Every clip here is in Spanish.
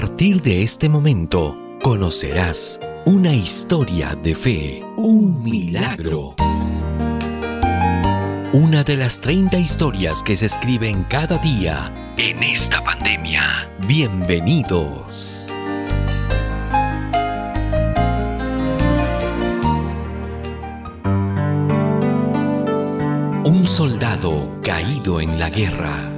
partir de este momento conocerás una historia de fe, un milagro. Una de las 30 historias que se escriben cada día en esta pandemia. Bienvenidos. Un soldado caído en la guerra.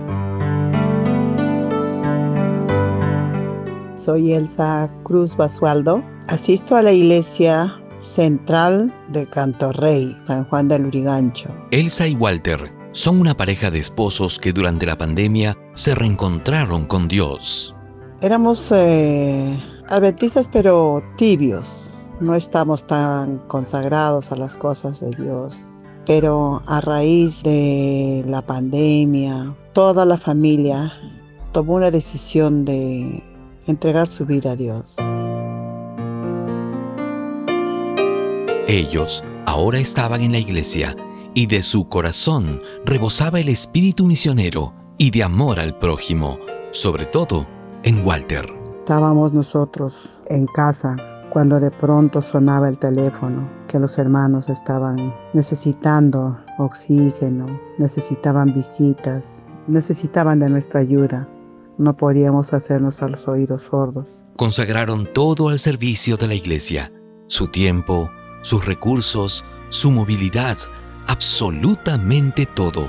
Soy Elsa Cruz Basualdo. Asisto a la iglesia central de Cantorrey, San Juan del Urigancho. Elsa y Walter son una pareja de esposos que durante la pandemia se reencontraron con Dios. Éramos eh, adventistas pero tibios. No estamos tan consagrados a las cosas de Dios. Pero a raíz de la pandemia, toda la familia tomó una decisión de entregar su vida a Dios. Ellos ahora estaban en la iglesia y de su corazón rebosaba el espíritu misionero y de amor al prójimo, sobre todo en Walter. Estábamos nosotros en casa cuando de pronto sonaba el teléfono, que los hermanos estaban necesitando oxígeno, necesitaban visitas, necesitaban de nuestra ayuda. No podíamos hacernos a los oídos sordos. Consagraron todo al servicio de la iglesia, su tiempo, sus recursos, su movilidad, absolutamente todo.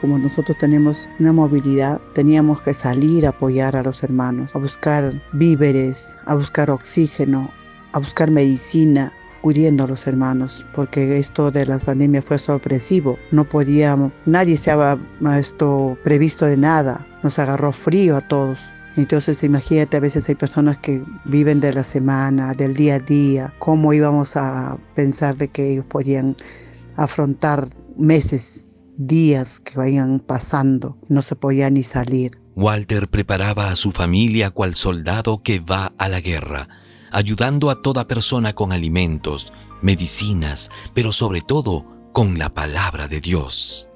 Como nosotros tenemos una movilidad, teníamos que salir a apoyar a los hermanos, a buscar víveres, a buscar oxígeno, a buscar medicina, cuidando a los hermanos, porque esto de las pandemias fue sorpresivo. No podíamos, nadie se había esto previsto de nada. Nos agarró frío a todos. Entonces imagínate, a veces hay personas que viven de la semana, del día a día, cómo íbamos a pensar de que ellos podían afrontar meses, días que vayan pasando, no se podía ni salir. Walter preparaba a su familia cual soldado que va a la guerra, ayudando a toda persona con alimentos, medicinas, pero sobre todo con la palabra de Dios.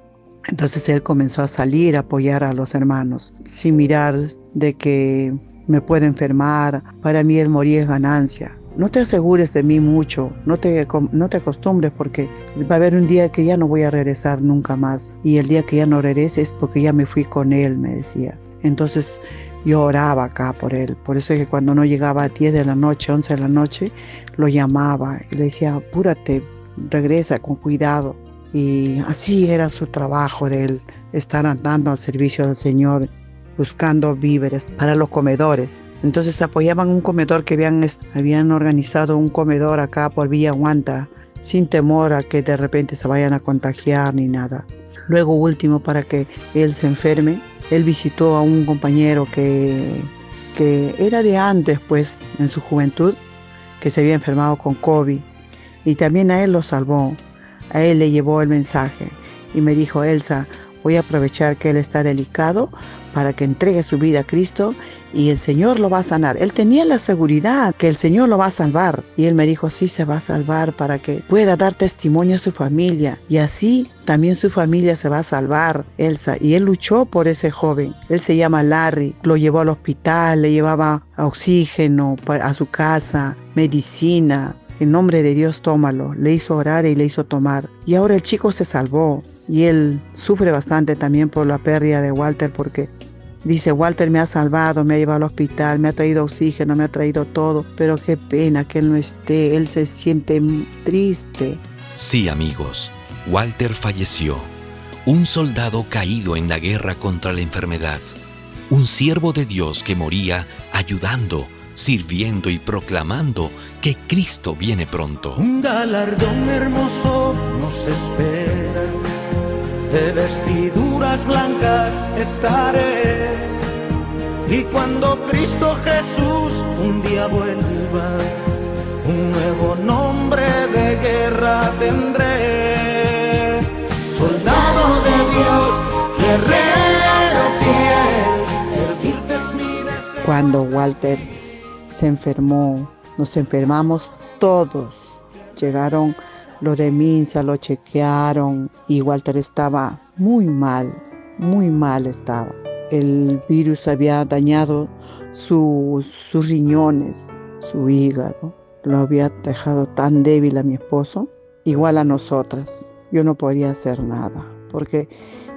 Entonces él comenzó a salir a apoyar a los hermanos, sin mirar de que me puedo enfermar, para mí el morir es ganancia. No te asegures de mí mucho, no te, no te acostumbres porque va a haber un día que ya no voy a regresar nunca más. Y el día que ya no regreses porque ya me fui con él, me decía. Entonces yo oraba acá por él. Por eso es que cuando no llegaba a 10 de la noche, 11 de la noche, lo llamaba y le decía, apúrate, regresa con cuidado. Y así era su trabajo de él, estar andando al servicio del Señor, buscando víveres para los comedores. Entonces apoyaban un comedor que habían, habían organizado un comedor acá por Villa Guanta, sin temor a que de repente se vayan a contagiar ni nada. Luego último, para que él se enferme, él visitó a un compañero que, que era de antes, pues, en su juventud, que se había enfermado con COVID. Y también a él lo salvó. A él le llevó el mensaje y me dijo, Elsa, voy a aprovechar que él está delicado para que entregue su vida a Cristo y el Señor lo va a sanar. Él tenía la seguridad que el Señor lo va a salvar. Y él me dijo, sí, se va a salvar para que pueda dar testimonio a su familia. Y así también su familia se va a salvar, Elsa. Y él luchó por ese joven. Él se llama Larry. Lo llevó al hospital, le llevaba oxígeno a su casa, medicina, en nombre de Dios tómalo. Le hizo orar y le hizo tomar. Y ahora el chico se salvó. Y él sufre bastante también por la pérdida de Walter porque dice, Walter me ha salvado, me ha llevado al hospital, me ha traído oxígeno, me ha traído todo. Pero qué pena que él no esté. Él se siente triste. Sí, amigos. Walter falleció. Un soldado caído en la guerra contra la enfermedad. Un siervo de Dios que moría ayudando sirviendo y proclamando que Cristo viene pronto. Un galardón hermoso nos espera, de vestiduras blancas estaré. Y cuando Cristo Jesús un día vuelva, un nuevo nombre de guerra tendré. Soldado de Dios, guerrero fiel, servirte es mi deseo. Cuando Walter se enfermó, nos enfermamos todos. Llegaron los de Minsa, lo chequearon y Walter estaba muy mal, muy mal estaba. El virus había dañado sus riñones, su hígado. Lo había dejado tan débil a mi esposo, igual a nosotras. Yo no podía hacer nada, porque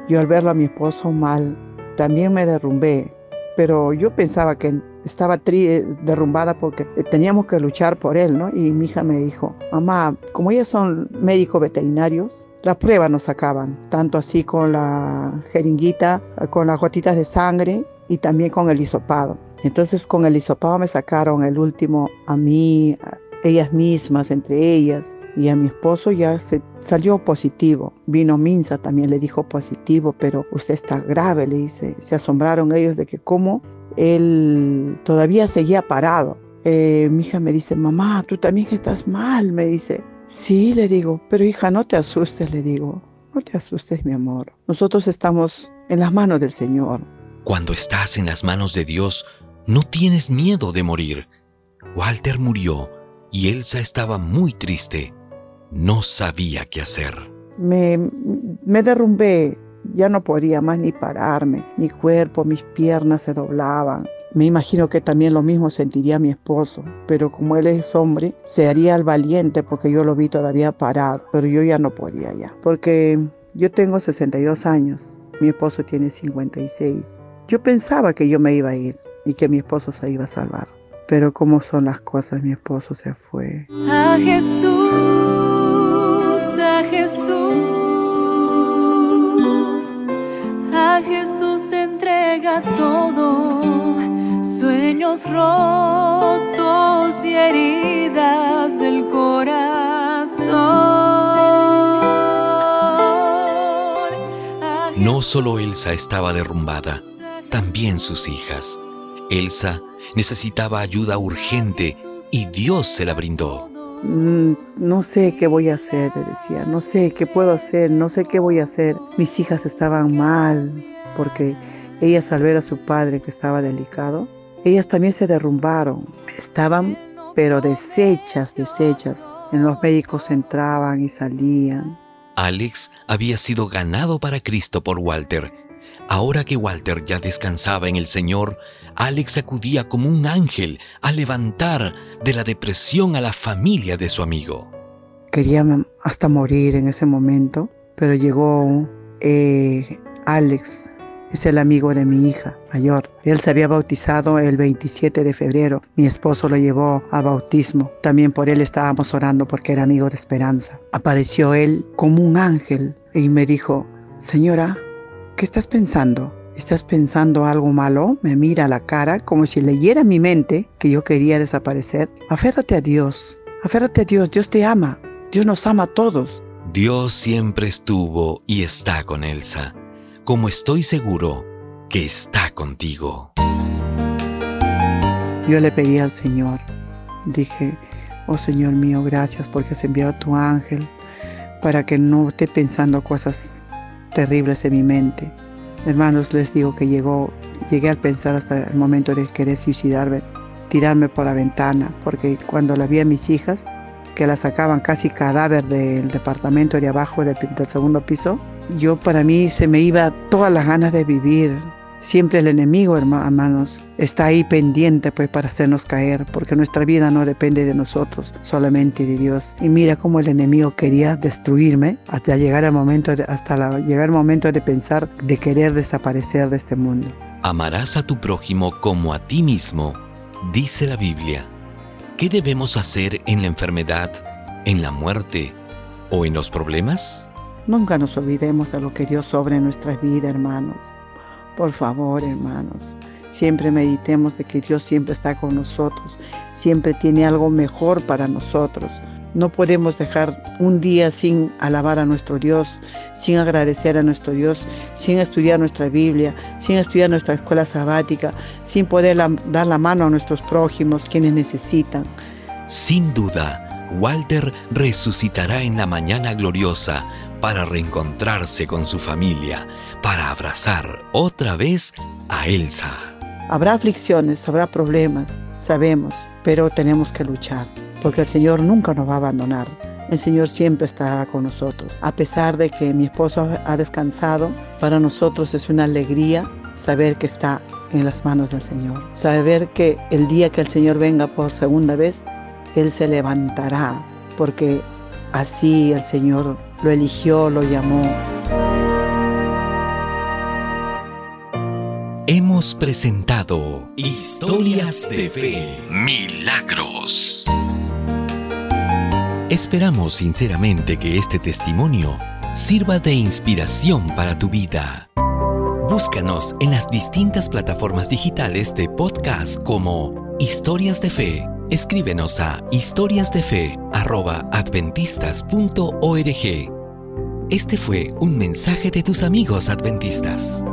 yo al verlo a mi esposo mal, también me derrumbé. Pero yo pensaba que estaba derrumbada porque teníamos que luchar por él, ¿no? Y mi hija me dijo, mamá, como ellas son médicos veterinarios, las pruebas nos sacaban, tanto así con la jeringuita, con las gotitas de sangre y también con el hisopado. Entonces con el hisopado me sacaron el último a mí, ellas mismas, entre ellas, y a mi esposo ya se salió positivo. Vino Minza también le dijo positivo, pero usted está grave, le dice. Se asombraron ellos de que cómo él todavía seguía parado. Eh, mi hija me dice, mamá, tú también estás mal, me dice. Sí, le digo, pero hija, no te asustes, le digo. No te asustes, mi amor. Nosotros estamos en las manos del Señor. Cuando estás en las manos de Dios, no tienes miedo de morir. Walter murió y Elsa estaba muy triste. No sabía qué hacer. Me, me derrumbé, ya no podía más ni pararme. Mi cuerpo, mis piernas se doblaban. Me imagino que también lo mismo sentiría mi esposo, pero como él es hombre, se haría el valiente porque yo lo vi todavía parado, pero yo ya no podía ya, porque yo tengo 62 años, mi esposo tiene 56. Yo pensaba que yo me iba a ir y que mi esposo se iba a salvar, pero como son las cosas, mi esposo se fue. A Jesús, a Jesús. Todo, sueños rotos y heridas del corazón. No solo Elsa estaba derrumbada, también sus hijas. Elsa necesitaba ayuda urgente y Dios se la brindó. Mm, no sé qué voy a hacer, le decía, no sé qué puedo hacer, no sé qué voy a hacer. Mis hijas estaban mal porque ellas al ver a su padre que estaba delicado, ellas también se derrumbaron, estaban pero deshechas, deshechas. En los médicos entraban y salían. Alex había sido ganado para Cristo por Walter. Ahora que Walter ya descansaba en el Señor, Alex acudía como un ángel a levantar de la depresión a la familia de su amigo. Quería hasta morir en ese momento, pero llegó eh, Alex, es el amigo de mi hija mayor. Él se había bautizado el 27 de febrero. Mi esposo lo llevó a bautismo. También por él estábamos orando porque era amigo de esperanza. Apareció él como un ángel y me dijo, señora, ¿qué estás pensando? ¿Estás pensando algo malo? Me mira a la cara como si leyera mi mente que yo quería desaparecer. Aférrate a Dios. Aférrate a Dios. Dios te ama. Dios nos ama a todos. Dios siempre estuvo y está con Elsa, como estoy seguro que está contigo. Yo le pedí al Señor. Dije, oh Señor mío, gracias porque has enviado a tu ángel para que no esté pensando cosas terribles en mi mente Hermanos, les digo que llegó, llegué al pensar hasta el momento de querer suicidarme, tirarme por la ventana, porque cuando la vi a mis hijas, que la sacaban casi cadáver del departamento de abajo del, del segundo piso, yo para mí se me iba todas las ganas de vivir, Siempre el enemigo, hermanos, está ahí pendiente pues para hacernos caer, porque nuestra vida no depende de nosotros, solamente de Dios. Y mira cómo el enemigo quería destruirme hasta llegar al momento hasta llegar el momento de pensar de querer desaparecer de este mundo. Amarás a tu prójimo como a ti mismo, dice la Biblia. ¿Qué debemos hacer en la enfermedad, en la muerte o en los problemas? Nunca nos olvidemos de lo que Dios sobre nuestras vidas, hermanos. Por favor, hermanos, siempre meditemos de que Dios siempre está con nosotros, siempre tiene algo mejor para nosotros. No podemos dejar un día sin alabar a nuestro Dios, sin agradecer a nuestro Dios, sin estudiar nuestra Biblia, sin estudiar nuestra escuela sabática, sin poder dar la mano a nuestros prójimos quienes necesitan. Sin duda, Walter resucitará en la mañana gloriosa para reencontrarse con su familia, para abrazar otra vez a Elsa. Habrá aflicciones, habrá problemas, sabemos, pero tenemos que luchar, porque el Señor nunca nos va a abandonar. El Señor siempre estará con nosotros. A pesar de que mi esposo ha descansado, para nosotros es una alegría saber que está en las manos del Señor. Saber que el día que el Señor venga por segunda vez, Él se levantará, porque así el Señor lo eligió, lo llamó. Hemos presentado Historias de Fe, Milagros. Esperamos sinceramente que este testimonio sirva de inspiración para tu vida. Búscanos en las distintas plataformas digitales de podcast como Historias de Fe. Escríbenos a historiasdefe.adventistas.org. Este fue un mensaje de tus amigos adventistas.